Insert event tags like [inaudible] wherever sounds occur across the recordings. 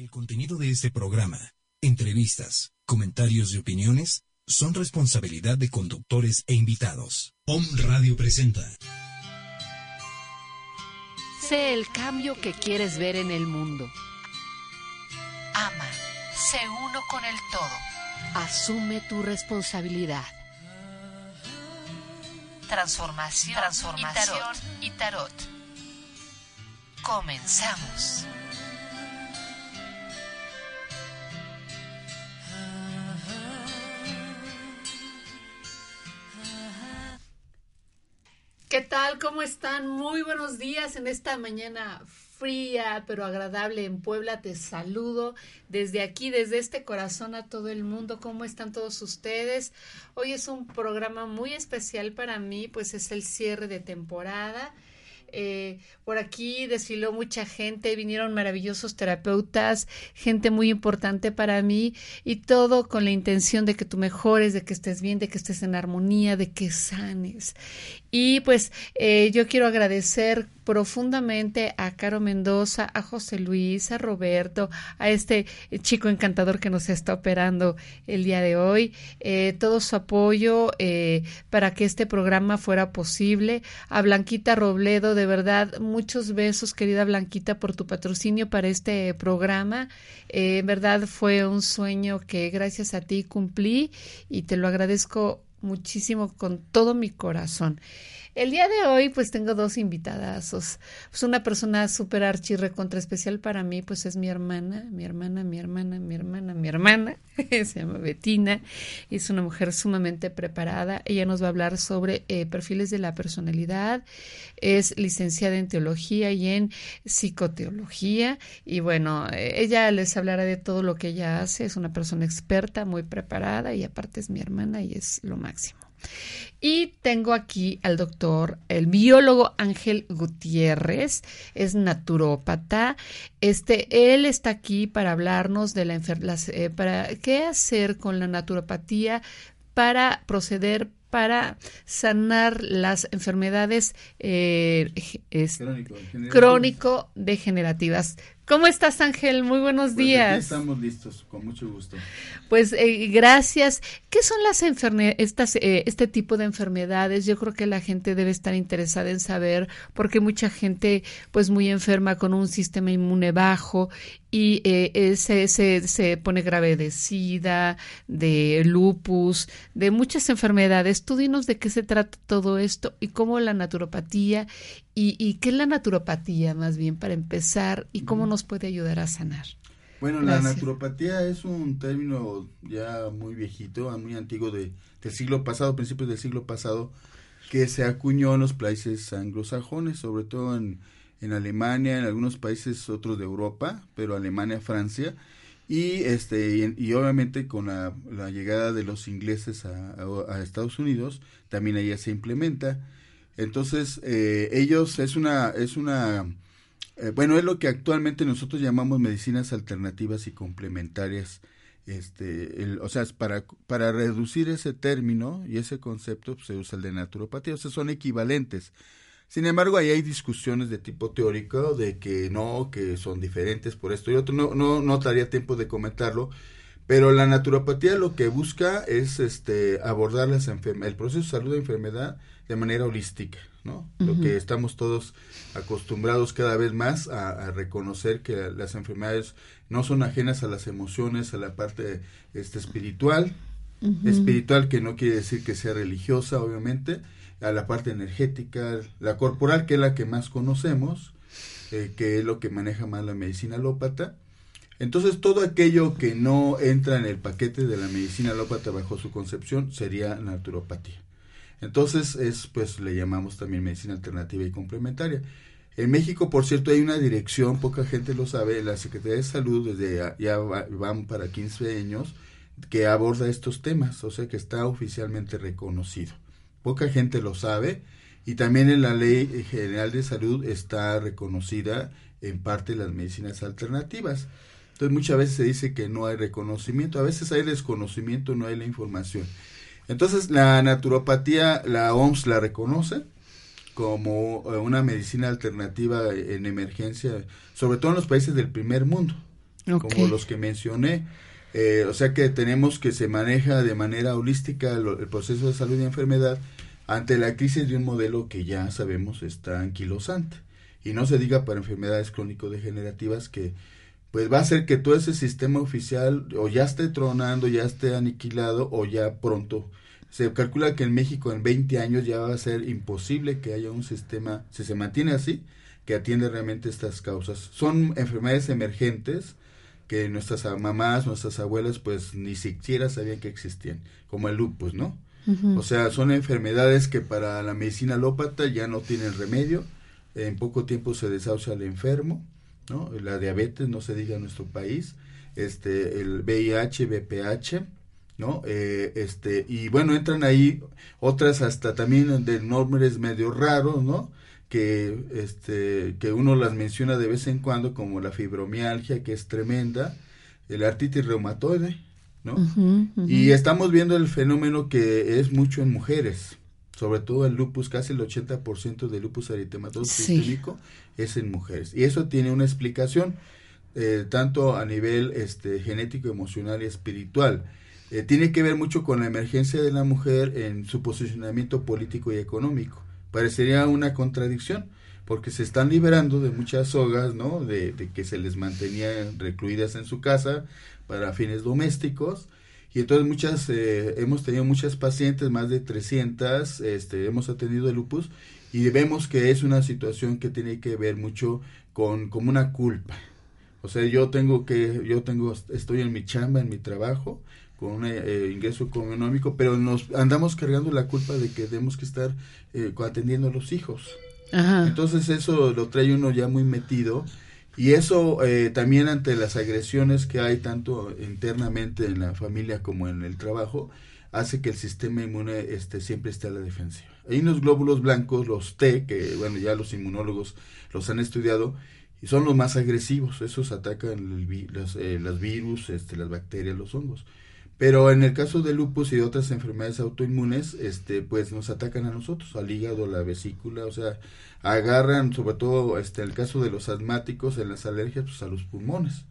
El contenido de este programa, entrevistas, comentarios y opiniones son responsabilidad de conductores e invitados. Om Radio presenta. Sé el cambio que quieres ver en el mundo. Ama, sé uno con el todo. Asume tu responsabilidad. Transformación, Transformación y, tarot. Comenzamos. Tal? ¿Cómo están? Muy buenos días en esta mañana fría pero agradable en Puebla. Te saludo desde aquí, desde este corazón a todo el mundo. ¿Cómo están todos ustedes? Hoy es un programa muy especial para mí, pues es el cierre de temporada. Eh, por aquí desfiló mucha gente, vinieron maravillosos terapeutas, gente muy importante para mí y todo con la intención de que tú mejores, de que estés bien, de que estés en armonía, de que sanes. Y pues eh, yo quiero agradecer profundamente a Caro Mendoza, a José Luis, a Roberto, a este chico encantador que nos está operando el día de hoy, eh, todo su apoyo eh, para que este programa fuera posible, a Blanquita Robledo, de verdad, muchos besos, querida Blanquita, por tu patrocinio para este programa. Eh, en verdad fue un sueño que gracias a ti cumplí y te lo agradezco muchísimo con todo mi corazón. El día de hoy, pues tengo dos invitadazos. Pues una persona súper archirre contra especial para mí, pues es mi hermana, mi hermana, mi hermana, mi hermana, mi hermana. [laughs] Se llama Betina. Es una mujer sumamente preparada. Ella nos va a hablar sobre eh, perfiles de la personalidad. Es licenciada en teología y en psicoteología. Y bueno, ella les hablará de todo lo que ella hace. Es una persona experta, muy preparada y aparte es mi hermana y es lo máximo. Y tengo aquí al doctor, el biólogo Ángel Gutiérrez, es naturópata. Este, él está aquí para hablarnos de la enfermedad, eh, para qué hacer con la naturopatía para proceder para sanar las enfermedades eh, crónico-degenerativas. ¿Cómo estás, Ángel? Muy buenos pues días. estamos listos, con mucho gusto. Pues eh, gracias. ¿Qué son las enfermedades, eh, este tipo de enfermedades? Yo creo que la gente debe estar interesada en saber, porque mucha gente, pues muy enferma con un sistema inmune bajo y eh, se, se, se, pone grave de sida, de lupus, de muchas enfermedades. Tú dinos de qué se trata todo esto y cómo la naturopatía y, y qué es la naturopatía más bien para empezar y cómo nos puede ayudar a sanar. Bueno, la naturopatía es un término ya muy viejito, muy antiguo de, del siglo pasado, principios del siglo pasado, que se acuñó en los países anglosajones, sobre todo en, en Alemania, en algunos países otros de Europa, pero Alemania, Francia, y este y, obviamente con la, la, llegada de los ingleses a, a, a, Estados Unidos también allá se implementa. Entonces eh, ellos es una es una eh, bueno, es lo que actualmente nosotros llamamos medicinas alternativas y complementarias. Este, el, o sea, para, para reducir ese término y ese concepto pues, se usa el de naturopatía, o sea, son equivalentes. Sin embargo, ahí hay discusiones de tipo teórico de que no, que son diferentes por esto y otro. No, no, no daría tiempo de comentarlo, pero la naturopatía lo que busca es este, abordar las el proceso de salud de enfermedad de manera holística, ¿no? Uh -huh. Lo que estamos todos acostumbrados cada vez más a, a, reconocer que las enfermedades no son ajenas a las emociones, a la parte este, espiritual, uh -huh. espiritual que no quiere decir que sea religiosa, obviamente, a la parte energética, la corporal, que es la que más conocemos, eh, que es lo que maneja más la medicina alópata. Entonces, todo aquello que no entra en el paquete de la medicina alópata bajo su concepción sería naturopatía. Entonces, es, pues le llamamos también medicina alternativa y complementaria. En México, por cierto, hay una dirección, poca gente lo sabe, la Secretaría de Salud, desde ya van para 15 años, que aborda estos temas, o sea que está oficialmente reconocido. Poca gente lo sabe y también en la Ley General de Salud está reconocida en parte las medicinas alternativas. Entonces muchas veces se dice que no hay reconocimiento, a veces hay desconocimiento, no hay la información. Entonces la naturopatía, la OMS la reconoce como una medicina alternativa en emergencia, sobre todo en los países del primer mundo. como los que mencioné. Eh, o sea que tenemos que se maneja de manera holística el, proceso de salud y enfermedad ante la crisis de un modelo que ya sabemos está anquilosante. Y no se diga para enfermedades crónico-degenerativas que pues va a ser que todo ese sistema oficial o ya esté tronando, ya esté aniquilado o ya pronto. Se calcula que en México en 20 años ya va a ser imposible que haya un sistema, si se mantiene así, que atiende realmente estas causas. Son enfermedades emergentes que nuestras mamás, nuestras abuelas pues ni siquiera sabían que existían, como el lupus, ¿no? O sea, son enfermedades que para la medicina alópata ya no tienen remedio, en poco tiempo se desahucia al enfermo, ¿no? La diabetes, no se diga en nuestro país, este, el VIH, VPH, ¿no? Eh, este, y bueno, entran ahí otras hasta también de nombres medio raros, ¿no? Que, este, que uno las menciona de vez en cuando, como la fibromialgia, que es tremenda, el artritis reumatoide, ¿no? Y estamos viendo el fenómeno que es mucho en mujeres, sobre todo el lupus, casi el 80% del lupus eritematoso sistémico es en mujeres. Y eso tiene una explicación, eh, tanto a nivel este, genético, emocional y espiritual. Eh, tiene que ver mucho con la emergencia de la mujer en su posicionamiento político y económico. Parecería una contradicción, porque se están liberando de muchas sogas, ¿no? De, de que se les mantenía recluidas en su casa para fines domésticos, y entonces muchas, eh, hemos tenido muchas pacientes, más de 300, este, hemos atendido el lupus y vemos que es una situación que tiene que ver mucho con como una culpa. O sea, yo tengo que, yo tengo, estoy en mi chamba, en mi trabajo, con un eh, ingreso económico, pero nos andamos cargando la culpa de que tenemos que estar eh, atendiendo a los hijos. Entonces eso lo trae uno ya muy metido y eso eh, también ante las agresiones que hay tanto internamente en la familia como en el trabajo, hace que el sistema inmune este, siempre esté a la defensiva. Hay unos glóbulos blancos, los T, que bueno, ya los inmunólogos los han estudiado, y son los más agresivos. Esos atacan el, los, eh, virus, este, las bacterias, los hongos. Pero en el caso de lupus y de otras enfermedades autoinmunes, este, pues nos atacan a nosotros, al hígado, la vesícula, o sea, agarran, sobre todo este, el caso de los asmáticos, en las alergias, pues a los pulmones.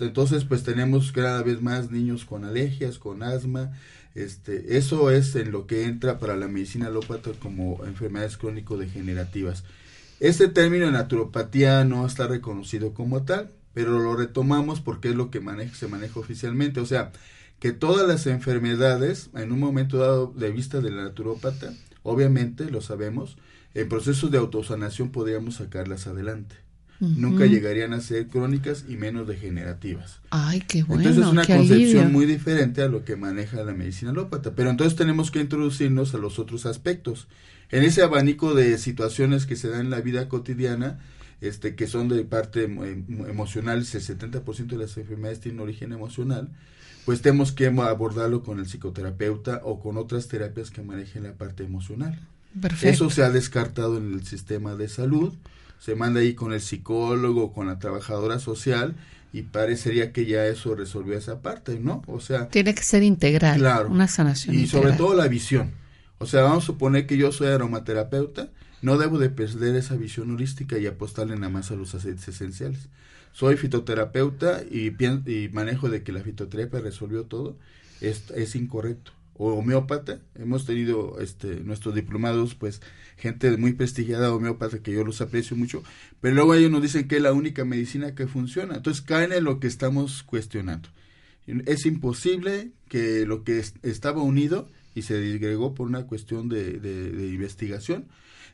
entonces, pues tenemos cada vez más niños con alergias, con asma. Este, eso es en lo que entra para la medicina alópata como enfermedades crónico-degenerativas. Este término de naturopatía no está reconocido como tal, pero lo retomamos porque es lo que se maneja oficialmente. O sea, que todas las enfermedades, en un momento dado de vista de la naturópata, obviamente lo sabemos, en procesos de autosanación podríamos sacarlas adelante. Nunca llegarían a ser crónicas y menos degenerativas. Ay, qué bueno. Entonces es una concepción muy diferente a lo que maneja la medicina alópata. Pero entonces tenemos que introducirnos a los otros aspectos. En ese abanico de situaciones que se dan en la vida cotidiana, este, que son de parte emocional, el 70% de las enfermedades tienen origen emocional, pues tenemos que abordarlo con el psicoterapeuta o con otras terapias que manejen la parte emocional. Eso se ha descartado en el sistema de salud, se manda ahí con el psicólogo, con la trabajadora social y parecería que ya eso resolvió esa parte, ¿no? O sea, tiene que ser integral, claro, una sanación. Y sobre todo la visión. O sea, vamos a suponer que yo soy aromaterapeuta, no debo de perder esa visión holística y apostarle nada más a los aceites esenciales soy fitoterapeuta y, y manejo de que la fitoterapia resolvió todo, es, incorrecto. O homeópata, hemos tenido este, nuestros diplomados, pues gente muy prestigiada homeópata que yo los aprecio mucho, pero luego ellos nos dicen que es la única medicina que funciona. Entonces caen en lo que estamos cuestionando. Es imposible que lo que estaba unido y se disgregó por una cuestión de investigación,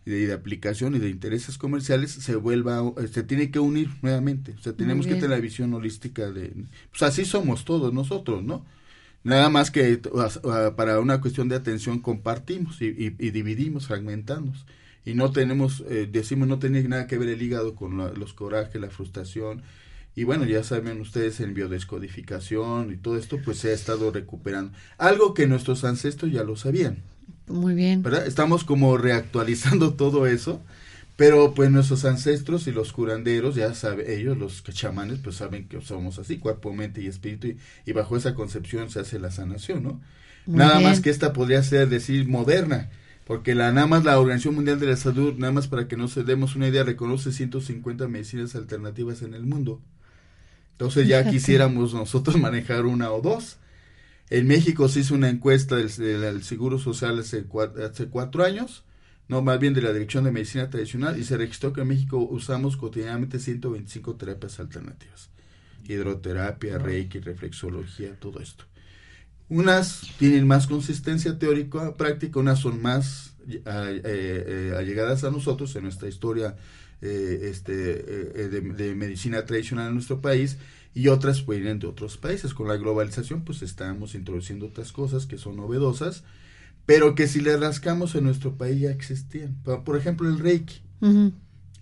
de, de, aplicación y de intereses comerciales se vuelva, se tiene que unir nuevamente. O sea, tenemos que tener la visión holística de, pues así somos todos nosotros, ¿no? Nada más que para una cuestión de atención compartimos y, y, dividimos, fragmentamos. Y no tenemos, eh, decimos, no tiene nada que ver el hígado con los corajes, la frustración. Y bueno, ya saben ustedes en biodescodificación y todo esto, pues se ha estado recuperando. Algo que nuestros ancestros ya lo sabían. Muy bien. ¿Verdad? Estamos como reactualizando [laughs] todo eso, pero pues nuestros ancestros y los curanderos, ya saben, ellos, los chamanes, pues saben que somos así, cuerpo, mente y espíritu, y, bajo esa concepción se hace la sanación, ¿no? nada más que esta podría ser, decir, moderna, porque la nada más la Organización Mundial de la Salud, nada más para que nos demos una idea, reconoce 150 medicinas alternativas en el mundo. Entonces ya quisiéramos nosotros [laughs] manejar una o dos. En México se hizo una encuesta del, del Seguro Social hace cuatro, hace cuatro años, no más bien de la Dirección de Medicina Tradicional, y se registró que en México usamos cotidianamente 125 terapias alternativas. Hidroterapia, reiki, reflexología, todo esto. Unas tienen más consistencia teórica, práctica, unas son más eh, eh, allegadas a nosotros en nuestra historia eh, este, de, de, medicina tradicional en nuestro país y otras vienen de otros países. Con la globalización pues estamos introduciendo otras cosas que son novedosas, pero que si le rascamos en nuestro país ya existían. Por ejemplo el Reiki.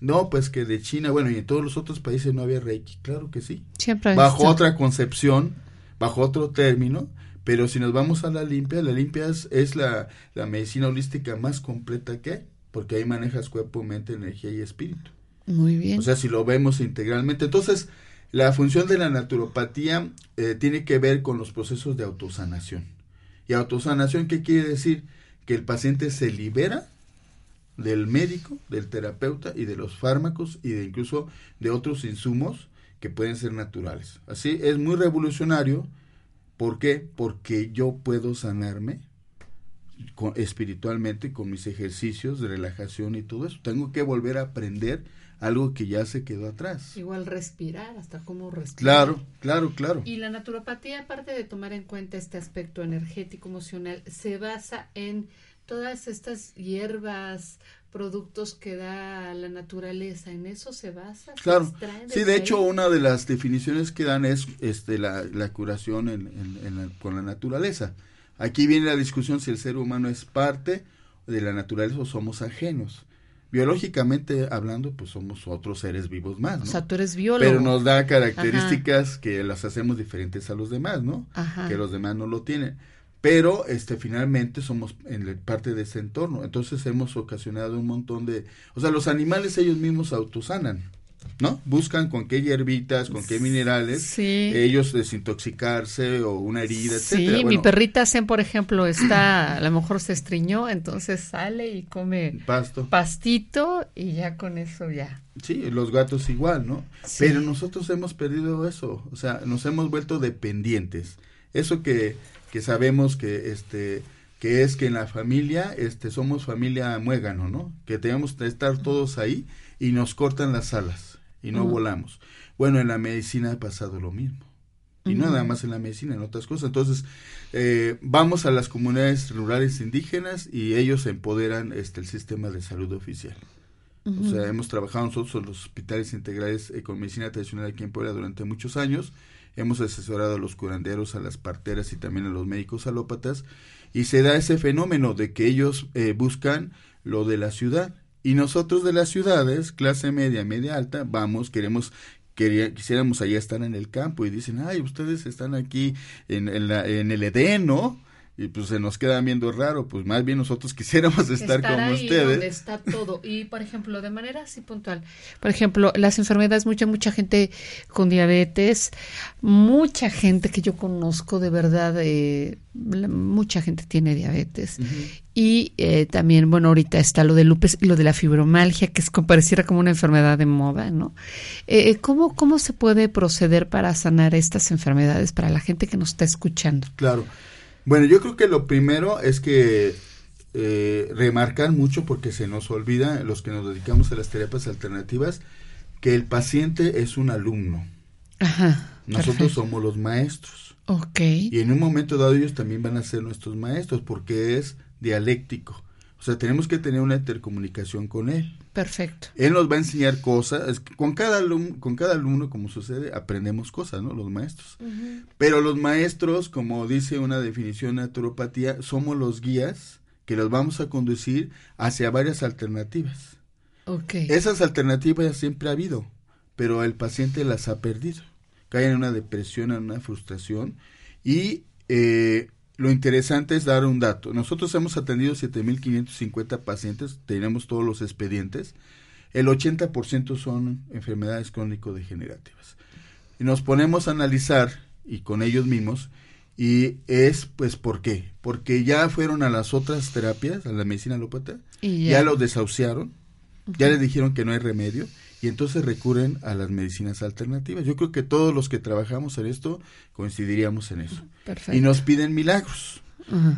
No, pues que de China, bueno, y en todos los otros países no había Reiki, claro que sí. Siempre bajo otra concepción, bajo otro término, pero si nos vamos a la limpia, la limpia es, es la, la, medicina holística más completa que hay, porque ahí manejas cuerpo, mente, energía y espíritu. Muy bien. O sea, si lo vemos integralmente. Entonces, la función de la naturopatía eh, tiene que ver con los procesos de autosanación. ¿Y autosanación qué quiere decir? Que el paciente se libera del médico, del terapeuta y de los fármacos y de incluso de otros insumos que pueden ser naturales. Así es muy revolucionario. ¿Por qué? Porque yo puedo sanarme espiritualmente con mis ejercicios de relajación y todo eso. Tengo que volver a aprender algo que ya se quedó atrás. Igual respirar, hasta cómo respirar. Claro, claro, claro. Y la naturopatía, aparte de tomar en cuenta este aspecto energético, emocional, se basa en todas estas hierbas, productos que da la naturaleza, ¿en eso se basa? Claro. sí, de hecho, una de las definiciones que dan es este, la, la curación en, en, con la naturaleza. Aquí viene la discusión si el ser humano es parte de la naturaleza o somos ajenos biológicamente hablando, pues somos otros seres vivos más, ¿no? O sea, tú eres biólogo. Pero nos da características que las hacemos diferentes a los demás, ¿no? Ajá. Que los demás no lo tienen. Pero este finalmente somos en parte de ese entorno. Entonces hemos ocasionado un montón de, o sea, los animales ellos mismos autosanan. ¿No? Buscan con qué hierbitas, con qué minerales ellos desintoxicarse o una herida, etcétera. Sí, mi perrita Zen, por ejemplo, está, a lo mejor se estriñó, entonces sale y come pasto, pastito y ya con eso ya. Sí, los gatos igual, ¿no? Pero nosotros hemos perdido eso, o sea, nos hemos vuelto dependientes. Eso que, que sabemos que este que es que en la familia este somos familia muégano, ¿no? Que tenemos que estar todos ahí y nos cortan las alas y no volamos. Bueno, en la medicina ha pasado lo mismo. Y no nada más en la medicina, en otras cosas. Entonces, eh, vamos a las comunidades rurales indígenas y ellos empoderan este, el sistema de salud oficial. O sea, hemos trabajado nosotros en los hospitales integrales eh, con medicina tradicional aquí en Puebla durante muchos años. Hemos asesorado a los curanderos, a las parteras y también a los médicos alópatas. Y se da ese fenómeno de que ellos eh, buscan lo de la ciudad y nosotros de las ciudades, clase media, media alta, vamos, queremos quisiéramos allá estar en el campo y dicen, ay, ustedes están aquí en, en, la, en el Edén, ¿no? Y pues se nos queda viendo raro, pues más bien nosotros [laughs] quisiéramos estar, como ahí ustedes. Donde está todo y por ejemplo, de manera así puntual. Por ejemplo, las enfermedades mucha mucha gente con diabetes, mucha gente que yo conozco de verdad eh, mucha gente tiene diabetes. Y eh, también, bueno, ahorita está lo de lupus y lo de la fibromalgia, que es, pareciera como una enfermedad de moda, ¿no? Eh, ¿cómo, ¿Cómo se puede proceder para sanar estas enfermedades para la gente que nos está escuchando? Claro. Bueno, yo creo que lo primero es que eh, remarcar mucho porque se nos olvida, los que nos dedicamos a las terapias alternativas, que el paciente es un alumno. Ajá. Nosotros somos los maestros. Ok. Y en un momento dado ellos también van a ser nuestros maestros porque es dialéctico. O sea, tenemos que tener una intercomunicación con él. Perfecto. Él nos va a enseñar cosas. Con cada alumno, con cada alumno como sucede, aprendemos cosas, ¿no? Los maestros. Pero los maestros, como dice una definición de naturopatía, somos los guías que los vamos a conducir hacia varias alternativas. Okay. Esas alternativas siempre ha habido, pero el paciente las ha perdido. Cae en una depresión, en una frustración y eh, lo interesante es dar un dato. Nosotros hemos atendido 7.550 pacientes, tenemos todos los expedientes. El 80% son enfermedades crónico-degenerativas. Y nos ponemos a analizar, y con ellos mismos, y es, pues, ¿por qué? Porque ya fueron a las otras terapias, a la medicina alópata, ya. los desahuciaron, ya les dijeron que no hay remedio, y entonces recurren a las medicinas alternativas. Yo creo que todos los que trabajamos en esto coincidiríamos en eso. Perfecto. Y nos piden milagros.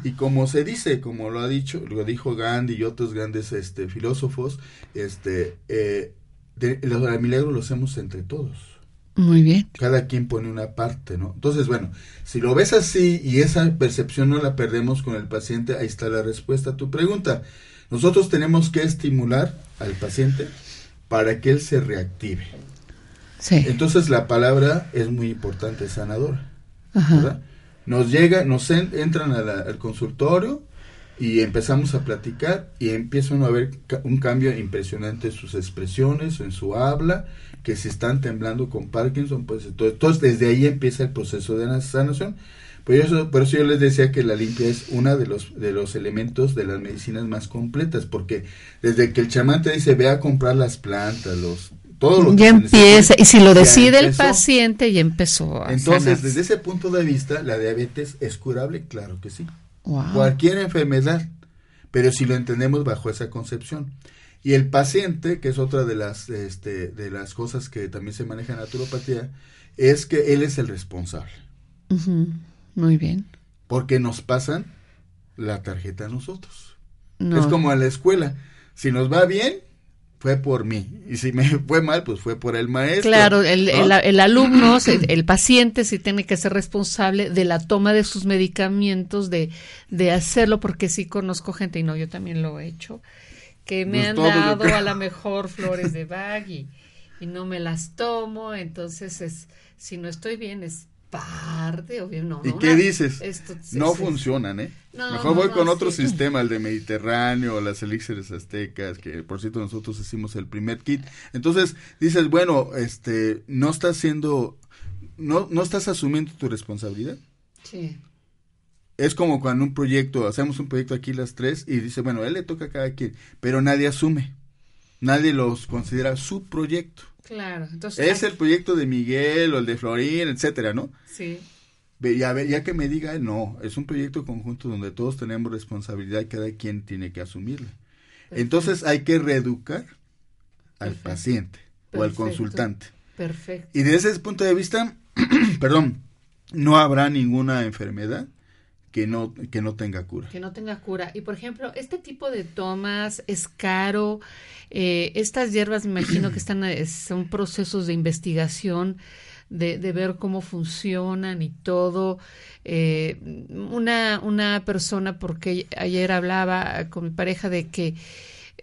Y como se dice, como lo ha dicho, lo dijo Gandhi y otros grandes este, filósofos, este, eh, de- los milagros los hacemos entre todos. Muy bien. Cada quien pone una parte, ¿no? Entonces, bueno, si lo ves así y esa percepción no la perdemos con el paciente, ahí está la respuesta a tu pregunta. Nosotros tenemos que estimular al paciente para que él se reactive. Sí. Entonces la palabra es muy importante, sanadora. Ajá. ¿verdad? Nos llega, nos en- entran a la- al consultorio y empezamos a platicar y empieza uno a ver un cambio impresionante en sus expresiones, en su habla, que si están temblando con Parkinson, pues entonces, entonces desde ahí empieza el proceso de la sanación. Por eso, por eso yo les decía que la limpia es uno de los, de los elementos de las medicinas más completas, porque desde que el chamán te dice ve a comprar las plantas, los todo lo que Ya empieza, y si lo decide el empezó. paciente, ya empezó a Entonces, sanarse. desde ese punto de vista, la diabetes es curable, claro que sí. Wow. Cualquier enfermedad, pero si lo entendemos bajo esa concepción. Y el paciente, que es otra de las, este, de las cosas que también se maneja en naturopatía, es que él es el responsable. Muy bien. porque nos pasan la tarjeta a nosotros. No. Es como en la escuela, si nos va bien, fue por mí, y si me fue mal, pues fue por el maestro. Claro, el, ¿no? el, el alumno, el paciente sí tiene que ser responsable de la toma de sus medicamentos, de, de hacerlo, porque sí conozco gente, y no, yo también lo he hecho, que me Pues han dado a lo mejor flores de bag y, y no me las tomo, entonces es, si no estoy bien es parte, obvio, no. ¿Y qué dices? esto- sí, no sí, funcionan, ¿eh? No, Mejor no, voy no, con otro sí. sistema, el de Mediterráneo, las elixires aztecas, que por cierto nosotros hicimos el primer kit. Entonces dices, bueno, este, no estás haciendo, no, no estás asumiendo tu responsabilidad. Sí, Es como cuando un proyecto, hacemos un proyecto aquí las tres y dice, bueno, él le toca a cada quien, pero nadie asume, nadie los considera su proyecto. Claro. Entonces, Es el proyecto de Miguel o el de Florín, etcétera, ¿no? Sí, Ya, ya que me diga, él, no, es un proyecto conjunto donde todos tenemos responsabilidad y cada quien tiene que asumirla. Entonces hay que reeducar al Perfecto. paciente o al consultante. perfecto. Y desde ese punto de vista, [clears throat] perdón, no habrá ninguna enfermedad que no, que no tenga cura. Que no tenga cura. Y por ejemplo, este tipo de tomas es caro. Eh, estas hierbas, me imagino que están, eh, son procesos de investigación, de, de ver cómo funcionan y todo. Eh, una, una persona, porque ayer hablaba con mi pareja de que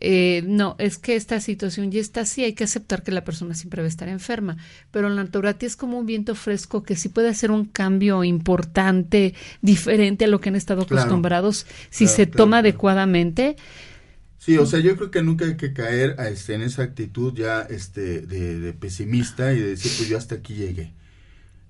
eh, no, es que esta situación ya está así, hay que aceptar que la persona siempre va a estar enferma, pero la naturopatía es como un viento fresco que sí puede hacer un cambio importante, diferente a lo que han estado Claro. acostumbrados, si Claro, se claro, toma adecuadamente. Sí, o sea, yo creo que nunca hay que caer a, este, en esa actitud ya este, de, de pesimista y de decir, pues yo hasta aquí llegué.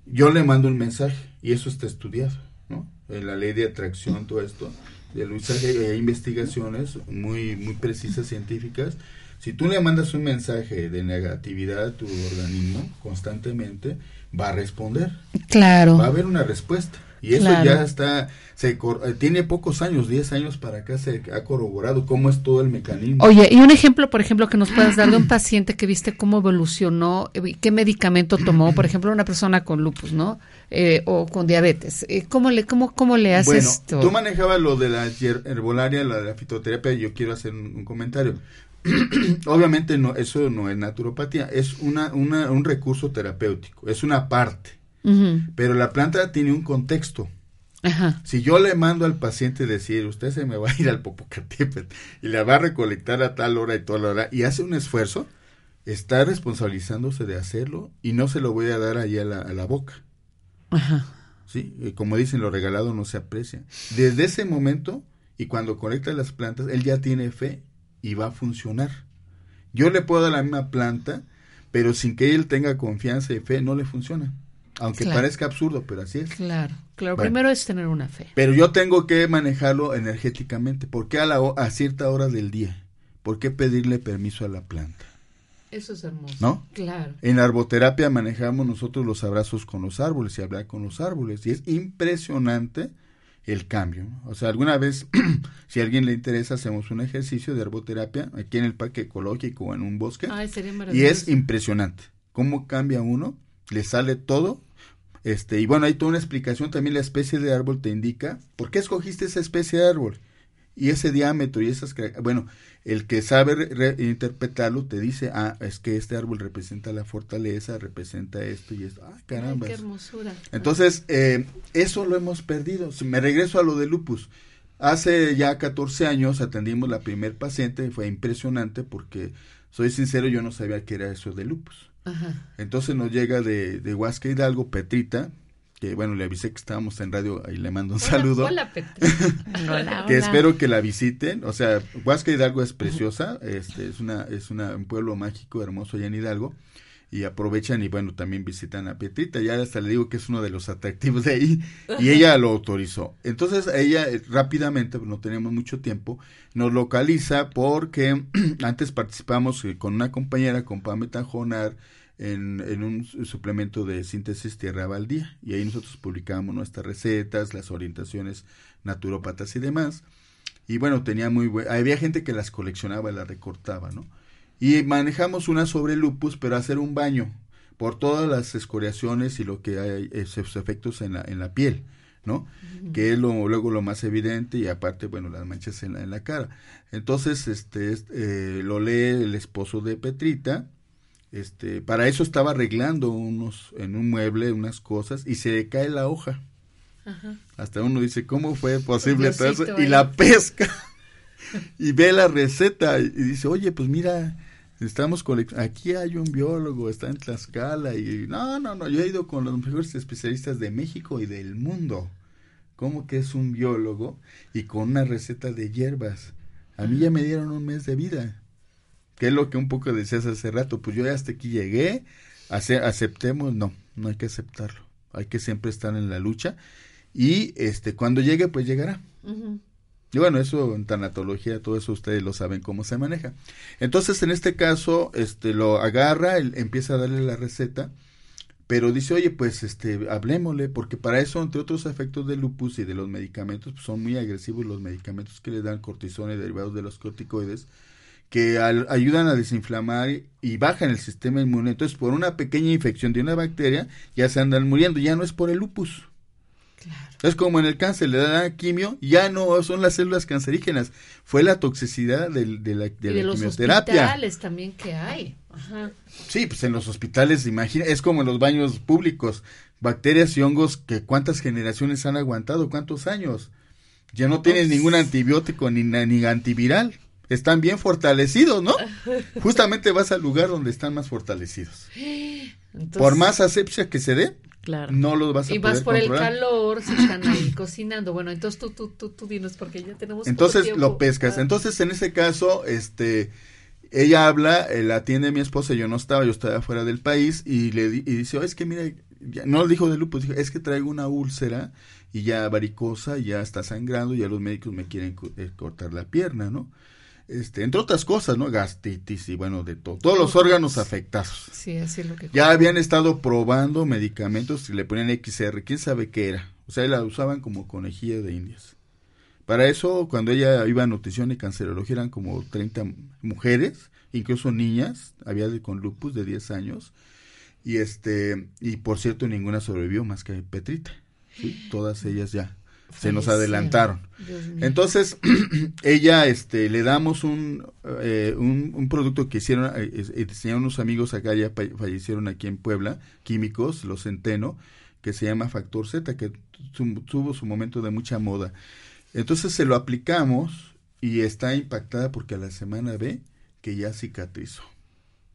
Yo le mando un mensaje y eso está estudiado, ¿no? En la ley de atracción, todo esto, del mensaje, hay investigaciones muy, muy precisas, científicas. Si tú le mandas un mensaje de negatividad a tu organismo constantemente, va a responder Claro. va a haber una respuesta. Y eso Claro. ya está, se eh, tiene pocos años, 10 años para acá se ha corroborado cómo es todo el mecanismo. Oye, y un ejemplo, por ejemplo, que nos puedas dar de un [clears throat] paciente que viste cómo evolucionó, eh, qué medicamento tomó, por ejemplo, una persona con lupus, ¿no? Eh, o con diabetes. Eh, ¿Cómo le, cómo, cómo le haces bueno, esto? tú manejabas lo de la herbolaria, la de la fitoterapia, y yo quiero hacer un, un comentario. [clears throat] Obviamente no, eso no es naturopatía, es una, una, un recurso terapéutico, es una parte, Pero la planta tiene un contexto. Ajá. Si yo le mando al paciente decir, usted se me va a ir al Popocatépetl y la va a recolectar a tal hora y toda la hora, y hace un esfuerzo, está responsabilizándose de hacerlo y no se lo voy a dar ahí a la, a la boca. Ajá. ¿sí? Eh, Como dicen, lo regalado no se aprecia. Desde ese momento, y cuando conecta las plantas, él ya tiene fe y va a funcionar. Yo le puedo dar la misma planta, pero sin que él tenga confianza y fe, no le funciona. Aunque Claro. parezca absurdo, pero así es. Claro. Claro. Bueno. Primero es tener una fe. Pero yo tengo que manejarlo energéticamente. ¿Por qué a, la, a cierta hora del día? ¿Por qué pedirle permiso a la planta? Eso es hermoso. ¿No? Claro. En la arboterapia manejamos nosotros los abrazos con los árboles y hablar con los árboles. Y es impresionante el cambio. O sea, alguna vez, [clears throat] si a alguien le interesa, hacemos un ejercicio de herboterapia aquí en el parque ecológico o en un bosque. y es impresionante cómo cambia uno, le sale todo. Este, y bueno, hay toda una explicación también la especie de árbol te indica por qué escogiste esa especie de árbol y ese diámetro y esas bueno el que sabe interpretarlo te dice ah es que este árbol representa la fortaleza representa esto y esto ah caramba qué hermosura. Entonces eh, eso lo hemos perdido. Me regreso a lo de lupus hace ya 14 años atendimos la primer paciente fue impresionante porque soy sincero yo no sabía qué era eso de lupus entonces nos llega de, de Huasca Hidalgo Petrita que bueno, le avisé que estábamos en radio y le mando un saludo. Hola, [laughs] hola, que espero que la visiten. O sea, Huasca Hidalgo es preciosa, este es una es una, un pueblo mágico, hermoso allá en Hidalgo y aprovechan y bueno, también visitan a Petrita, ya hasta le digo que es uno de los atractivos de ahí y [laughs] ella lo autorizó. Entonces ella eh, rápidamente, no tenemos mucho tiempo, nos localiza porque [clears throat] antes participamos eh, con una compañera, con Pame Tajonar, en, en, un suplemento de síntesis Tierra Baldía y ahí nosotros publicamos nuestras recetas, las orientaciones naturópatas y demás. Y bueno, tenía muy había gente que las coleccionaba y las recortaba, ¿no? Y manejamos una sobre lupus, pero hacer un baño por todas las escoriaciones y lo que hay, esos efectos en la, en la piel, ¿no? Que es lo, luego lo más evidente y aparte, bueno, las manchas en la, en la cara. Entonces, este, eh, lo lee el esposo de Petrita, este, para eso estaba arreglando unos, en un mueble unas cosas y se le cae la hoja. Hasta uno dice, ¿cómo fue posible eso? Y la pesca. [laughs] y ve la receta y dice, oye, pues mira, estamos aquí hay un biólogo, está en Tlaxcala y no, no, no, yo he ido con los mejores especialistas de México y del mundo. ¿Cómo que es un biólogo y con una receta de hierbas? A mí ya me dieron un mes de vida que es lo que un poco decías hace rato, pues yo ya hasta aquí llegué, aceptemos, no, no hay que aceptarlo, hay que siempre estar en la lucha y este cuando llegue, pues llegará. Y bueno, eso en tanatología, todo eso ustedes lo saben cómo se maneja. Entonces, en este caso, este lo agarra, él empieza a darle la receta, pero dice, oye, pues este, hablemosle, porque para eso, entre otros efectos del lupus y de los medicamentos, pues son muy agresivos los medicamentos que le dan cortisona y derivados de los corticoides, que ayudan a desinflamar y bajan el sistema inmune. Entonces, por una pequeña infección de una bacteria, ya se andan muriendo, ya no es por el lupus. Es como en el cáncer, le dan quimio, ya no son las células cancerígenas, fue la toxicidad de, de la, de, de los hospitales también que hay. Sí, pues en los hospitales, imagina, es como en los baños públicos, bacterias y hongos que cuántas generaciones han aguantado, cuántos años. Ya no tienes ningún antibiótico ni, ni antiviral están bien fortalecidos, ¿no? [laughs] Justamente vas al lugar donde están más fortalecidos. por más asepsia que se dé, claro. no los vas a Y vas por el calor, se están ahí [clears throat] cocinando. Bueno, entonces tú, tú, tú, tú dinos, porque ya tenemos Entonces lo pescas. Ah. Entonces, en ese caso, este, ella habla, eh, la atiende mi esposa, yo no estaba, yo estaba fuera del país, y le y dice, oh, es que mira, ya, no dijo de lupus, dijo, es que traigo una úlcera y ya varicosa, ya está sangrando, ya los médicos me quieren eh, cortar la pierna, ¿no? Este, entre otras cosas, ¿no? Gastritis y bueno, de todo, todos los órganos afectados. Sí, así es lo que. Ya habían estado probando medicamentos y le ponían XR, quién sabe qué era. O sea, la usaban como conejilla de indias. Para eso, cuando ella iba a nutrición y cancerología, eran como 30 mujeres, incluso niñas, había de, con lupus de 10 años. Y este, y por cierto, ninguna sobrevivió más que Petrita. ¿sí? Todas ellas ya se nos adelantaron. Entonces, [clears throat] ella, este, le damos un, eh, un, producto que hicieron, eh, diseñaron unos amigos acá, ya fallecieron aquí en Puebla, químicos, los Centeno, que se llama Factor Z, que tuvo su momento de mucha moda. Entonces se lo aplicamos y está impactada porque a la semana ve que ya cicatrizó.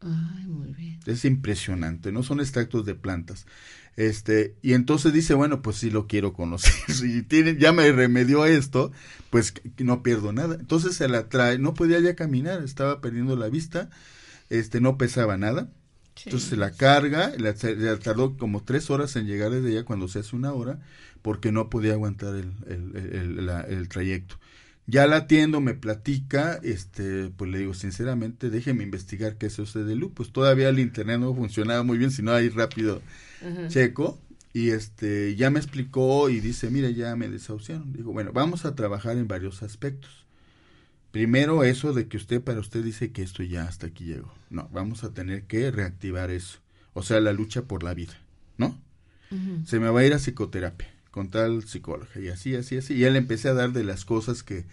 Ay, muy bien. Es impresionante, no son extractos de plantas. Este, y entonces dice, bueno, pues sí lo quiero conocer. [laughs] Si tiene, ya me remedió esto, pues no pierdo nada. Entonces se la trae, no podía ya caminar, estaba perdiendo la vista, este, no pesaba nada. Entonces se la carga, la, tardó como tres horas en llegar desde allá cuando se hace una hora, porque no podía aguantar el, el, el trayecto. Ya la atiendo, me platica, este, pues le digo sinceramente, déjeme investigar qué es eso de lupus. Todavía el internet no funcionaba muy bien, si no ahí rápido checo. y este ya me explicó y dice, mire, ya me desahuciaron. Digo, bueno, vamos a trabajar en varios aspectos. Primero eso de que usted para usted dice que esto ya hasta aquí llegó. No, vamos a tener que reactivar eso. O sea, la lucha por la vida, ¿no? Se me va a ir a psicoterapia con tal psicóloga y así, así, así. Y ya le empecé a dar de las cosas que,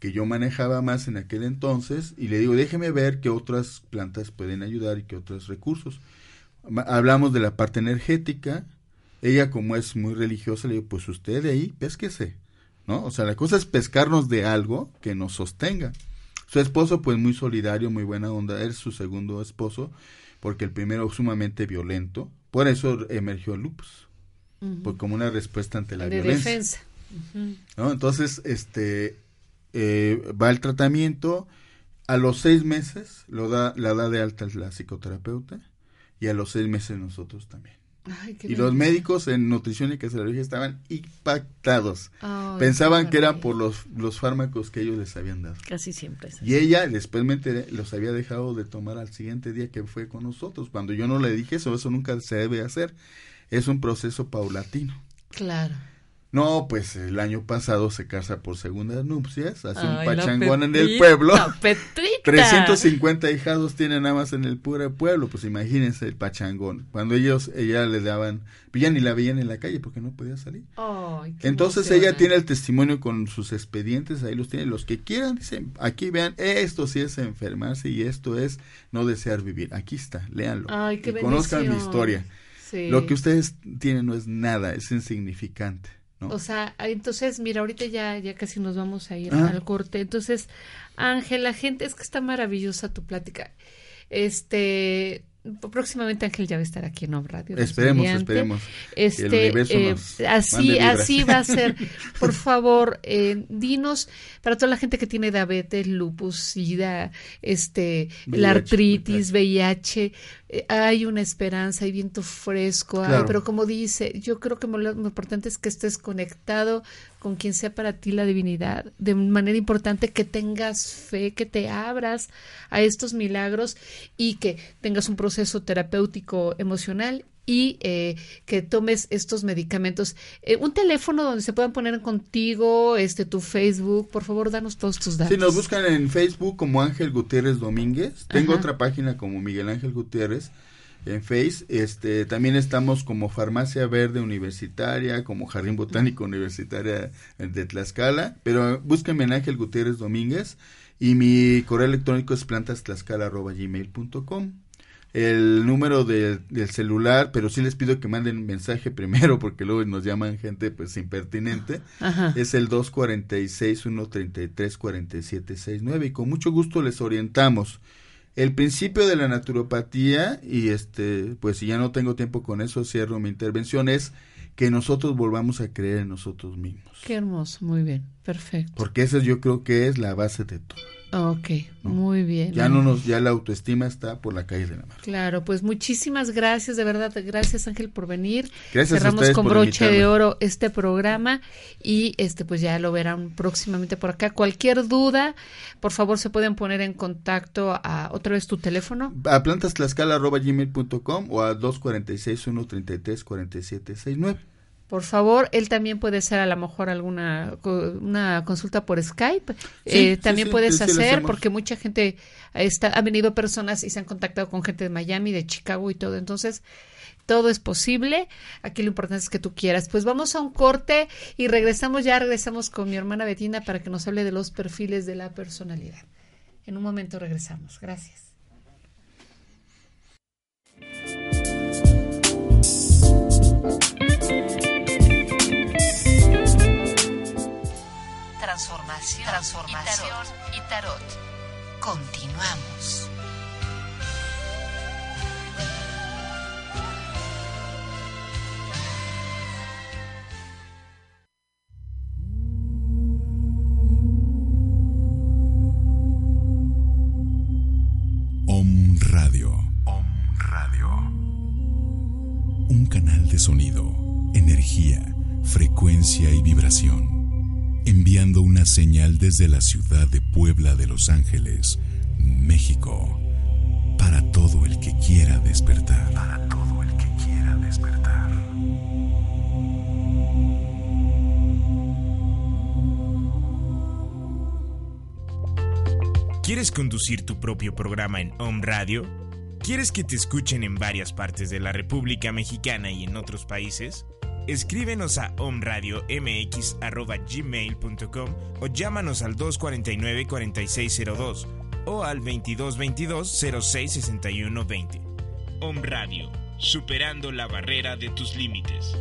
que yo manejaba más en aquel entonces y le digo, déjeme ver qué otras plantas pueden ayudar y qué otros recursos. Hablamos de la parte energética. Ella como es muy religiosa, le digo, pues usted de ahí, pésquese, ¿no? O sea, la cosa es pescarnos de algo que nos sostenga. Su esposo, pues muy solidario, muy buena onda, es su segundo esposo, porque el primero sumamente violento, por eso emergió el lupus, pues como una respuesta ante la de violencia. defensa. ¿no? Entonces, este, eh, va el tratamiento, a los seis meses lo da, la da de alta la psicoterapeuta y a los seis meses nosotros también. Ay, Y los médicos en nutrición y cardiología estaban impactados. Pensaban que eran por los, los fármacos que ellos les habían dado. Casi siempre es. Y ella, después me enteré, los había dejado de tomar al siguiente día que fue con nosotros. Cuando yo no le dije eso, eso nunca se debe hacer. Es un proceso paulatino. Claro. No, pues el año pasado se casa por segundas nupcias, hace un Ay, pachangón en el pueblo. Petrita. 350 hijados tienen nada más en el puro pueblo, pues imagínense el pachangón. Cuando ellos, ella le daban, pues ya ni la veían en la calle porque no podía salir. Entonces ella tiene el testimonio con sus expedientes, ahí los tiene, los que quieran, dicen, aquí vean, esto sí es enfermarse y esto es no desear vivir. Aquí está, léanlo. Ay, qué y conozcan mi historia. Sí. Lo que ustedes tienen no es nada, es insignificante. ¿no? O sea, entonces, mira, ahorita ya, ya casi nos vamos a ir Ah. al corte. Entonces, Ángel, la gente, es que está maravillosa tu plática. Este, próximamente Ángel ya va a estar aquí en Home Radio. Esperemos, esperemos. Este, eh, así, así va a ser. [laughs] Por favor, eh, dinos para toda la gente que tiene diabetes, lupus, sida, este, la artritis, VIH, eh, hay una esperanza, hay viento fresco, pero como dice, yo creo que lo, lo importante es que estés conectado con quien sea para ti la divinidad, de manera importante que tengas fe, que te abras a estos milagros y que tengas un proceso terapéutico emocional y eh, que tomes estos medicamentos. Eh, un teléfono donde se puedan poner contigo, este tu Facebook, por favor, danos todos tus datos. Si nos buscan en Facebook como Ángel Gutiérrez Domínguez, tengo Ajá. otra página como Miguel Ángel Gutiérrez en Face, este también estamos como Farmacia Verde Universitaria, como Jardín Botánico Universitaria de Tlaxcala, pero búsquenme en Ángel Gutiérrez Domínguez y mi correo electrónico es plantastlaxcala@gmail.com. El número de- del celular, pero sí les pido que manden mensaje [laughs] primero porque luego nos llaman gente pues impertinente. Ajá. Es el 246-133-4769 y con mucho gusto les orientamos. El principio de la naturopatía, y este, pues si ya no tengo tiempo con eso, cierro mi intervención, es que nosotros volvamos a creer en nosotros mismos. Qué hermoso, muy bien, perfecto. Porque esa yo creo que es la base de todo. Ok, muy bien. Ya no nos, ya la autoestima está por la calle de la mar. Claro, pues muchísimas gracias, de verdad, gracias Ángel por venir. Gracias Cerramos con broche de oro este programa y este pues ya lo verán próximamente por acá. Cualquier duda, por favor se pueden poner en contacto a otra vez tu teléfono. A plantastlaxcala.gmail.com o a 246-133-4769. Por favor, él también puede hacer a lo mejor alguna una consulta por Skype. Sí, Eh, también sí, puedes sí, hacer porque mucha gente está, ha venido personas y se han contactado con gente de Miami, de Chicago y todo. Entonces, todo es posible. Aquí lo importante es que tú quieras. Pues vamos a un corte y regresamos ya, regresamos con mi hermana Betina para que nos hable de los perfiles de la personalidad. En un momento regresamos. Gracias. Transformación, transformación y tarot. Continuamos. Om Radio. Om Radio. Un canal de sonido, energía, frecuencia y vibración una señal desde la ciudad de Puebla de Los Ángeles, México, para todo el que quiera despertar. Para todo el que quiera despertar. ¿Quieres conducir tu propio programa en Home Radio? ¿Quieres que te escuchen en varias partes de la República Mexicana y en otros países? Escríbenos a omradiomx.gmail.com o llámanos al 249-4602 o al 2222-066120. Om Radio, superando la barrera de tus límites.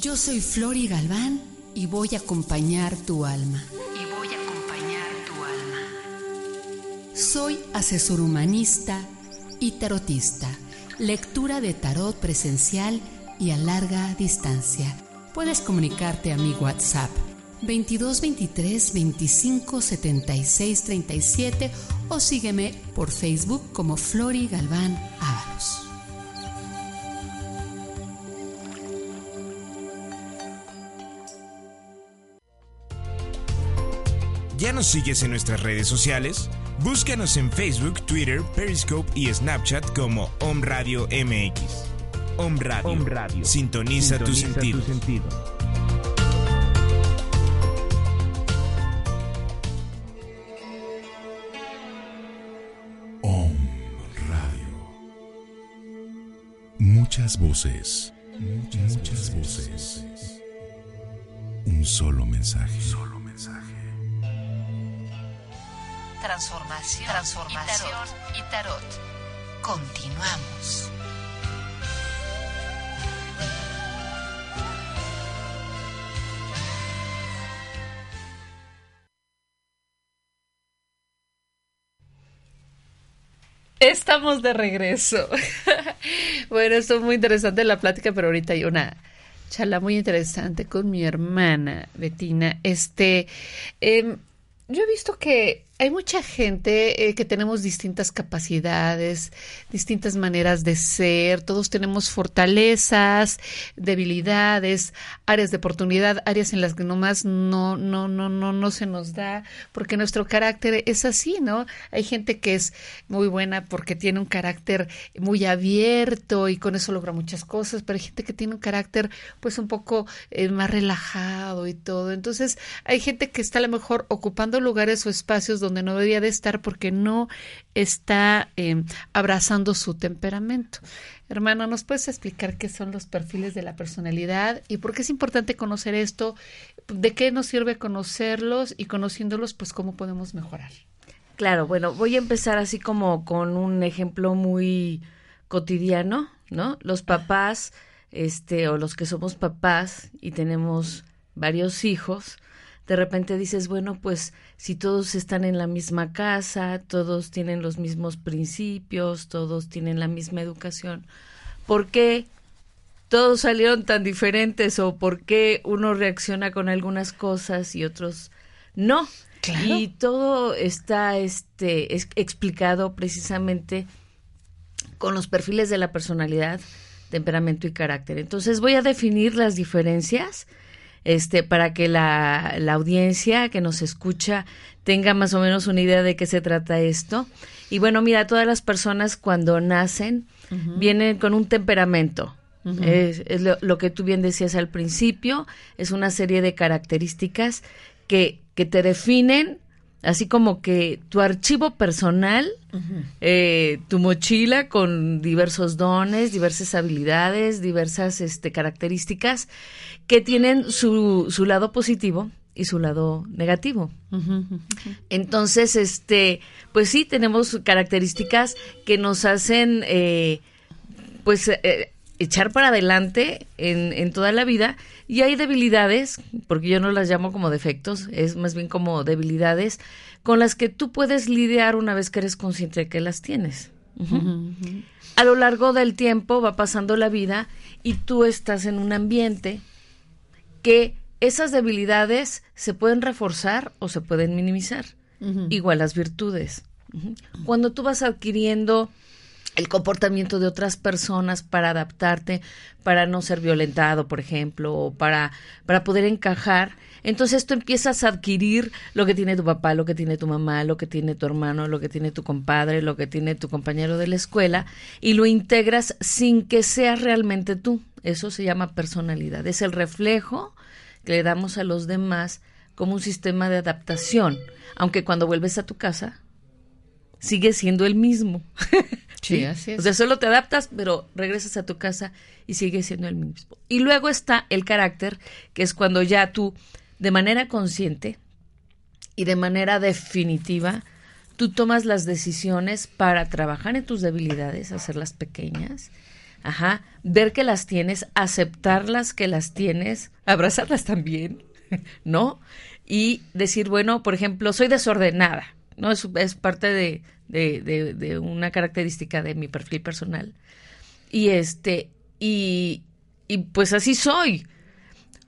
Yo soy Flori Galván y voy a acompañar tu alma. Y voy a acompañar tu alma. Soy asesor humanista y tarotista. Lectura de tarot presencial y a larga distancia. Puedes comunicarte a mi WhatsApp 22 23 25 76 37 o sígueme por Facebook como Flori Galván Ábalos. ¿Ya nos sigues en nuestras redes sociales? Búscanos en Facebook, Twitter, Periscope y Snapchat como Om Radio MX. Om Radio. Sintoniza, tu sentido. Om Radio. Muchas voces. Muchas, voces. Un solo mensaje. Solo Transformación, y tarot. Continuamos. Estamos de regreso. [laughs] bueno, esto es muy interesante la plática, pero ahorita hay una charla muy interesante con mi hermana Betina. Este, em, yo he visto que hay mucha gente eh, que tenemos distintas capacidades, distintas maneras de ser, todos tenemos fortalezas, debilidades, áreas de oportunidad, áreas en las que nomás no, no, no, no, no se nos da, porque nuestro carácter es así, ¿no? Hay gente que es muy buena porque tiene un carácter muy abierto y con eso logra muchas cosas, pero hay gente que tiene un carácter pues un poco eh, más relajado y todo. Entonces, hay gente que está a lo mejor ocupando lugares o espacios donde no debería de estar porque no está eh, abrazando su temperamento. Hermano, ¿nos puedes explicar qué son los perfiles de la personalidad y por qué es importante conocer esto? ¿De qué nos sirve conocerlos y conociéndolos, pues cómo podemos mejorar? Claro, bueno, voy a empezar así como con un ejemplo muy cotidiano, ¿no? Los papás, este, o los que somos papás y tenemos varios hijos, de repente dices, bueno, pues si todos están en la misma casa, todos tienen los mismos principios, todos tienen la misma educación, ¿por qué todos salieron tan diferentes o por qué uno reacciona con algunas cosas y otros no? Y todo está este es explicado precisamente con los perfiles de la personalidad, temperamento y carácter. Entonces voy a definir las diferencias este, para que la, la audiencia que nos escucha tenga más o menos una idea de qué se trata esto. Y bueno, mira, todas las personas cuando nacen vienen con un temperamento. Es, es lo, lo que tú bien decías al principio, es una serie de características que, que te definen así como que tu archivo personal, eh, tu mochila con diversos dones, diversas habilidades, diversas este, características que tienen su, su lado positivo y su lado negativo. Entonces, este, pues sí, tenemos características que nos hacen, eh, pues, eh, echar para adelante en, en toda la vida y hay debilidades, porque yo no las llamo como defectos, es más bien como debilidades con las que tú puedes lidiar una vez que eres consciente de que las tienes. A lo largo del tiempo va pasando la vida y tú estás en un ambiente que esas debilidades se pueden reforzar o se pueden minimizar. Igual las virtudes. Cuando tú vas adquiriendo el comportamiento de otras personas para adaptarte, para no ser violentado, por ejemplo, o para, para poder encajar. Entonces tú empiezas a adquirir lo que tiene tu papá, lo que tiene tu mamá, lo que tiene tu hermano, lo que tiene tu compadre, lo que tiene tu compañero de la escuela, y lo integras sin que seas realmente tú. Eso se llama personalidad. Es el reflejo que le damos a los demás como un sistema de adaptación, aunque cuando vuelves a tu casa sigue siendo el mismo. [laughs] Sí, así es. O sea, solo te adaptas, pero regresas a tu casa y sigue siendo el mismo. Y luego está el carácter, que es cuando ya tú, de manera consciente y de manera definitiva, tú tomas las decisiones para trabajar en tus debilidades, hacerlas pequeñas, ajá, ver que las tienes, aceptarlas que las tienes, abrazarlas también, [laughs] ¿no? Y decir, bueno, por ejemplo, soy desordenada, ¿no? Es, es parte de, de, de, de una característica de mi perfil personal. Y este, y, y pues así soy.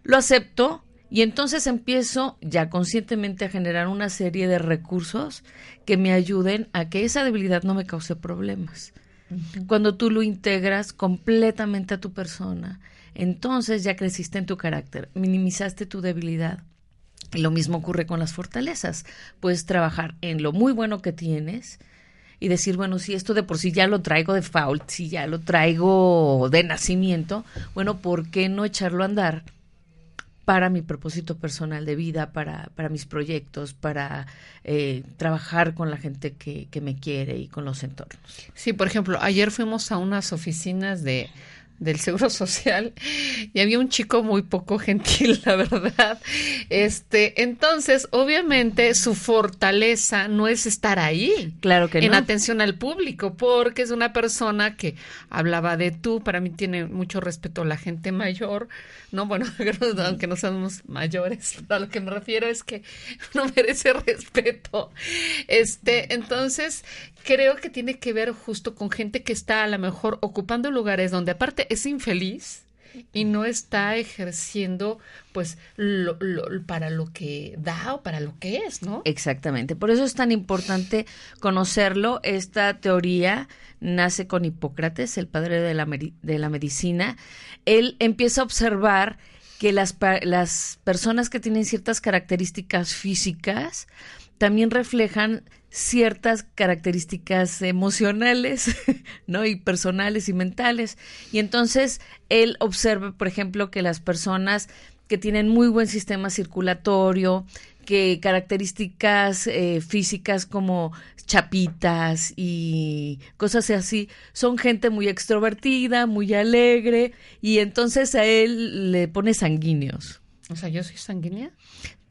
Lo acepto y entonces empiezo ya conscientemente a generar una serie de recursos que me ayuden a que esa debilidad no me cause problemas. Cuando tú lo integras completamente a tu persona, entonces ya creciste en tu carácter, minimizaste tu debilidad. Lo mismo ocurre con las fortalezas. Puedes trabajar en lo muy bueno que tienes y decir, bueno, si esto de por sí ya lo traigo de fault, si ya lo traigo de nacimiento, bueno, ¿por qué no echarlo a andar? para mi propósito personal de vida, para, para mis proyectos, para eh, trabajar con la gente que, que me quiere y con los entornos. Sí, por ejemplo, ayer fuimos a unas oficinas de del Seguro Social y había un chico muy poco gentil, [laughs] la verdad. Este, entonces, obviamente su fortaleza no es estar ahí. Claro que en no. atención al público, porque es una persona que hablaba de tú, para mí tiene mucho respeto a la gente mayor, no, bueno, [laughs] aunque no somos mayores, a lo que me refiero es que [laughs] no merece respeto. Este, entonces, creo que tiene que ver justo con gente que está a lo mejor ocupando lugares donde aparte es infeliz y no está ejerciendo pues lo, para lo que da o para lo que es, ¿no? Exactamente. Por eso es tan importante conocerlo. Esta teoría nace con Hipócrates, el padre de la, de la medicina. Él empieza a observar que las, las personas que tienen ciertas características físicas también reflejan ciertas características emocionales, [laughs] ¿no? Y personales y mentales. Y entonces él observa, por ejemplo, que las personas que tienen muy buen sistema circulatorio, que características eh, físicas como chapitas y cosas así, son gente muy extrovertida, muy alegre, y entonces a él le pone sanguíneos. O sea, yo soy sanguínea.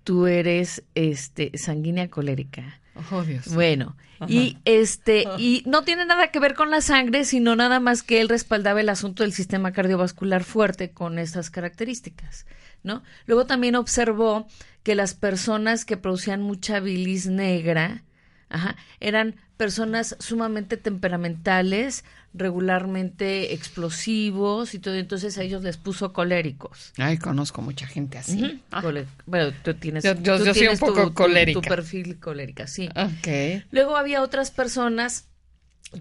Tú eres este sanguínea colérica. Oh, Dios. Bueno, Ajá. y este y no tiene nada que ver con la sangre, sino nada más que él respaldaba el asunto del sistema cardiovascular fuerte con esas características, ¿no? Luego también observó que las personas que producían mucha bilis negra, ajá, eran personas sumamente temperamentales, regularmente explosivos y todo, entonces a ellos les puso coléricos. Ay, conozco mucha gente así. Uh -huh. ah. Bueno, tú tienes, yo, yo, tú yo tienes soy un poco tu, colérica. Tu, tu, perfil colérica, sí. Okay. Luego había otras personas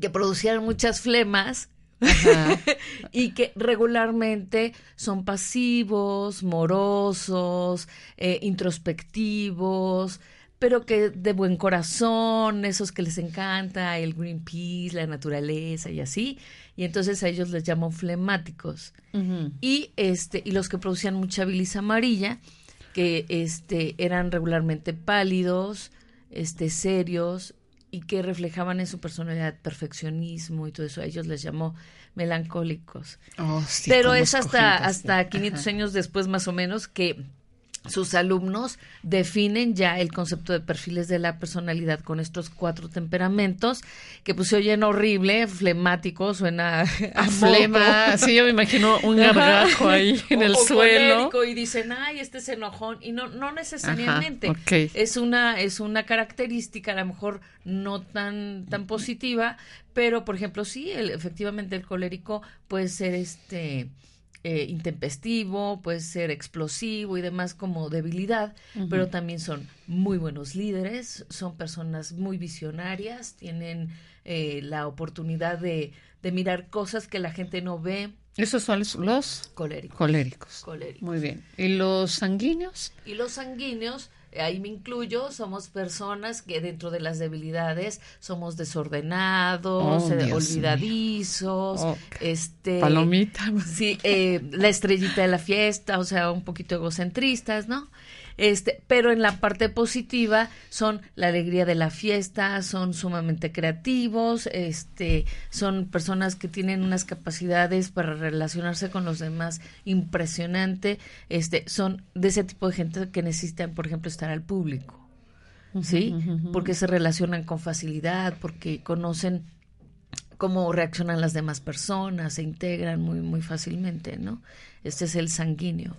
que producían muchas flemas [laughs] y que regularmente son pasivos, morosos, eh, introspectivos, pero que de buen corazón, esos que les encanta el Greenpeace, la naturaleza y así, y entonces a ellos les llaman flemáticos. Uh -huh. Y este y los que producían mucha bilis amarilla, que este eran regularmente pálidos, este serios y que reflejaban en su personalidad perfeccionismo y todo eso, a ellos les llamó melancólicos. Oh, sí, Pero es hasta hasta 500 Ajá. años después más o menos que sus alumnos definen ya el concepto de perfiles de la personalidad con estos cuatro temperamentos que pues se oyen horrible, flemático, suena [laughs] a, flema, sí, yo me imagino un gargajo ahí [laughs] en o, el o suelo. y dicen, ay, este es enojón, y no, no necesariamente. Ajá, okay. Es una, es una característica, a lo mejor no tan, tan positiva, pero por ejemplo, sí, el, efectivamente el colérico puede ser este eh, intempestivo, puede ser explosivo y demás como debilidad, uh -huh. pero también son muy buenos líderes, son personas muy visionarias, tienen eh, la oportunidad de, de, mirar cosas que la gente no ve. Esos son los coléricos. coléricos. coléricos. Muy bien. ¿Y los sanguíneos? Y los sanguíneos ahí me incluyo, somos personas que dentro de las debilidades somos desordenados, Oh, eh, olvidadizos, Oh, este Palomita. Sí, eh, la estrellita de la fiesta, o sea, un poquito egocentristas, ¿no? Este, pero en la parte positiva son la alegría de la fiesta, son sumamente creativos, este, son personas que tienen unas capacidades para relacionarse con los demás impresionante, este, son de ese tipo de gente que necesitan, por ejemplo, estar al público. ¿Sí? Porque se relacionan con facilidad, porque conocen cómo reaccionan las demás personas, se integran muy muy fácilmente, ¿no? Este es el sanguíneo.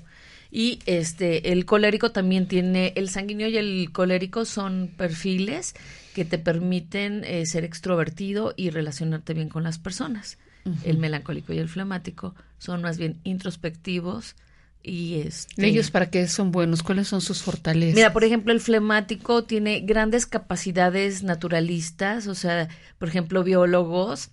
Y este el colérico también tiene el sanguíneo y el colérico son perfiles que te permiten eh, ser extrovertido y relacionarte bien con las personas. El melancólico y el flemático son más bien introspectivos y este ¿Ellos para qué son buenos? ¿Cuáles son sus fortalezas? Mira, por ejemplo, el flemático tiene grandes capacidades naturalistas, o sea, por ejemplo, biólogos,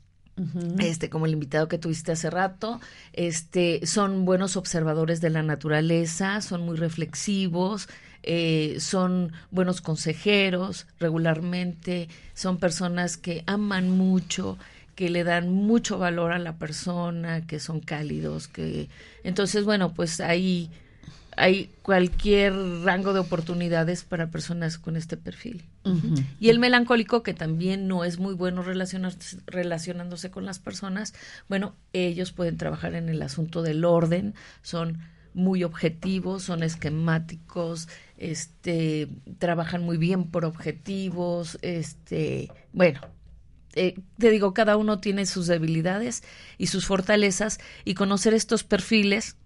este, como el invitado que tuviste hace rato, este, son buenos observadores de la naturaleza, son muy reflexivos, eh, son buenos consejeros regularmente, son personas que aman mucho, que le dan mucho valor a la persona, que son cálidos, que entonces bueno, pues ahí hay cualquier rango de oportunidades para personas con este perfil. Y el melancólico, que también no es muy bueno relacionarse, relacionándose con las personas, bueno, ellos pueden trabajar en el asunto del orden, son muy objetivos, son esquemáticos, este, trabajan muy bien por objetivos, este, bueno, eh, te digo, cada uno tiene sus debilidades y sus fortalezas y conocer estos perfiles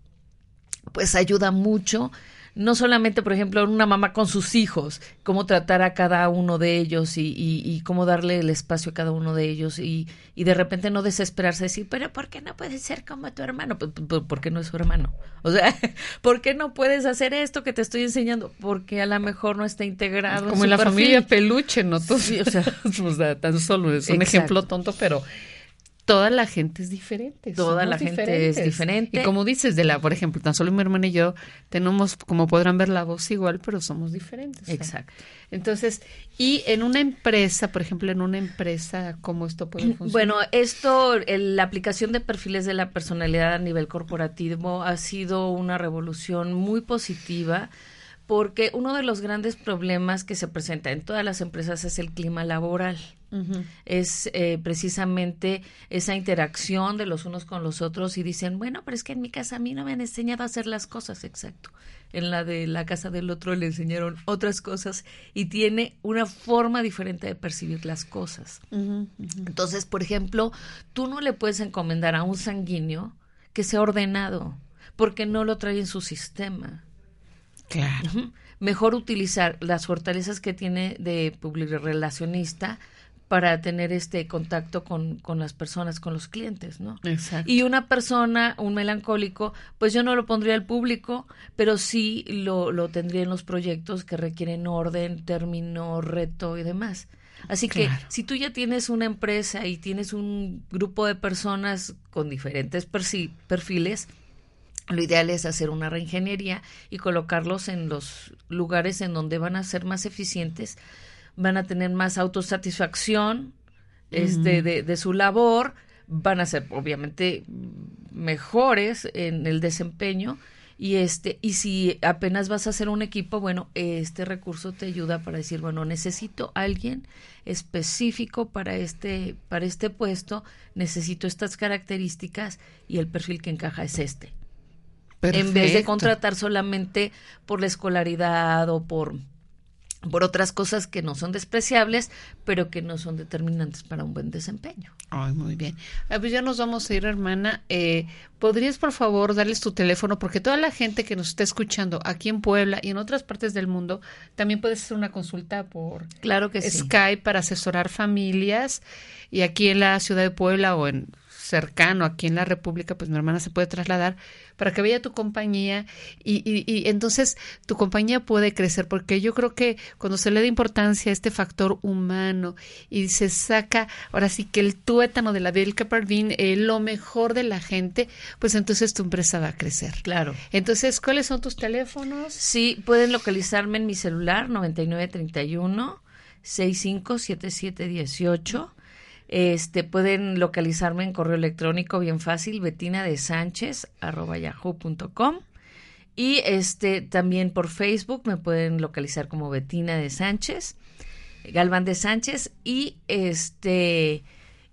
pues ayuda mucho no solamente, por ejemplo, una mamá con sus hijos, cómo tratar a cada uno de ellos y, y, y cómo darle el espacio a cada uno de ellos y, y, de repente no desesperarse, decir, pero ¿por qué no puedes ser como tu hermano? Pues, porque no es su hermano. O sea, [laughs] ¿por qué no puedes hacer esto que te estoy enseñando? Porque a lo mejor no está integrado. Como en, en la perfil. familia peluche, ¿no? Sí, o sea, [laughs] o sea, tan solo es un [laughs] Exacto. ejemplo tonto, pero toda la gente es diferente. Toda la gente diferentes. es diferente. Y como dices, de la, por ejemplo, tan solo mi hermana y yo tenemos, como podrán ver, la voz igual, pero somos diferentes. Exacto. Entonces, y en una empresa, por ejemplo, en una empresa, ¿cómo esto puede funcionar? Bueno, esto, el, la aplicación de perfiles de la personalidad a nivel corporativo ha sido una revolución muy positiva porque uno de los grandes problemas que se presenta en todas las empresas es el clima laboral. Uh -huh. Es eh, precisamente esa interacción de los unos con los otros y dicen, bueno, pero es que en mi casa a mí no me han enseñado a hacer las cosas, exacto. En la de la casa del otro le enseñaron otras cosas y tiene una forma diferente de percibir las cosas. Uh -huh, uh -huh. Entonces, por ejemplo, tú no le puedes encomendar a un sanguíneo que sea ordenado porque no lo trae en su sistema. Claro. Uh -huh. Mejor utilizar las fortalezas que tiene de relacionista para tener este contacto con, con, las personas, con los clientes, ¿no? Exacto. Y una persona, un melancólico, pues yo no lo pondría al público, pero sí lo, lo tendría en los proyectos que requieren orden, término, reto y demás. Así que si tú ya tienes una empresa y tienes un grupo de personas con diferentes perfiles, lo ideal es hacer una reingeniería y colocarlos en los lugares en donde van a ser más eficientes, van a tener más autosatisfacción este, de, de su labor, van a ser obviamente mejores en el desempeño. Y este y si apenas vas a hacer un equipo bueno este recurso te ayuda para decir bueno necesito alguien específico para este para este puesto necesito estas características y el perfil que encaja es este en vez de contratar solamente por la escolaridad o por por otras cosas que no son despreciables, pero que no son determinantes para un buen desempeño. Ay, muy bien. Ah, pues ya nos vamos a ir, hermana. Eh, ¿Podrías, por favor, darles tu teléfono? Porque toda la gente que nos está escuchando aquí en Puebla y en otras partes del mundo también puede hacer una consulta por Claro que sí. Skype para asesorar familias. Y aquí en la ciudad de Puebla o en cercano aquí en la República, pues mi hermana se puede trasladar para que vaya tu compañía y, y, y entonces tu compañía puede crecer, porque yo creo que cuando se le da importancia a este factor humano y se saca ahora sí que el tuétano de la Vilca Parvin, eh, lo mejor de la gente, pues entonces tu empresa va a crecer. Claro. Entonces, ¿cuáles son tus teléfonos? Sí, pueden localizarme en mi celular 9931 657718. Este, pueden localizarme en correo electrónico bien fácil, betina de sánchez arroba yahoo.com. Y este, también por Facebook me pueden localizar como Betina de Sánchez, Galván de Sánchez. Y este,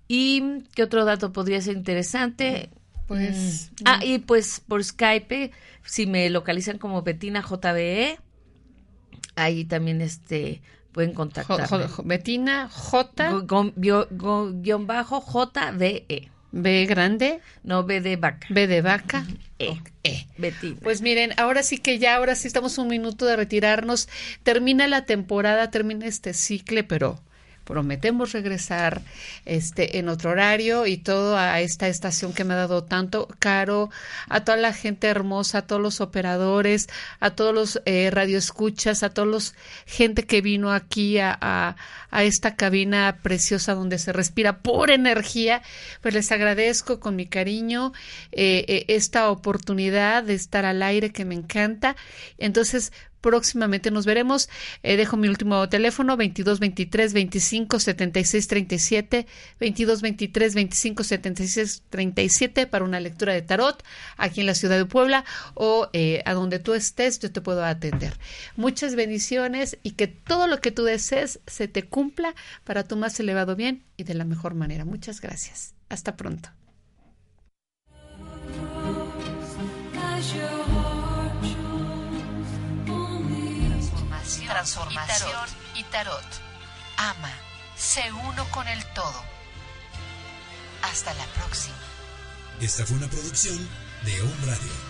y qué otro dato podría ser interesante. Pues, Mm. Ah, y pues por Skype, si me localizan como Betina JBE, ahí también este pueden jo- Betina J, Go- go- go- guion bajo JBE. B grande, No B de vaca. B de vaca, E. E. Betina. Pues miren, ahora sí que ya, ahora sí estamos un minuto de retirarnos. Termina la temporada, termina este ciclo, pero prometemos regresar este en otro horario y todo a esta estación que me ha dado tanto caro, a toda la gente hermosa, a todos los operadores, a todos los eh, radioescuchas, a todos los gente que vino aquí a, a, a esta cabina preciosa donde se respira pura energía, pues les agradezco con mi cariño eh, eh, esta oportunidad de estar al aire que me encanta. Entonces, próximamente nos veremos. Eh, dejo mi último teléfono 22 23 25 76 37 22 23 25 76 37 para una lectura de tarot aquí en la ciudad de Puebla o eh, a donde tú estés yo te puedo atender. Muchas bendiciones y que todo lo que tú desees se te cumpla para tu más elevado bien y de la mejor manera. Muchas gracias. Hasta pronto. Transformación, transformación y tarot. Ama, sé uno con el todo. Hasta la próxima. Esta fue una producción de Home Radio.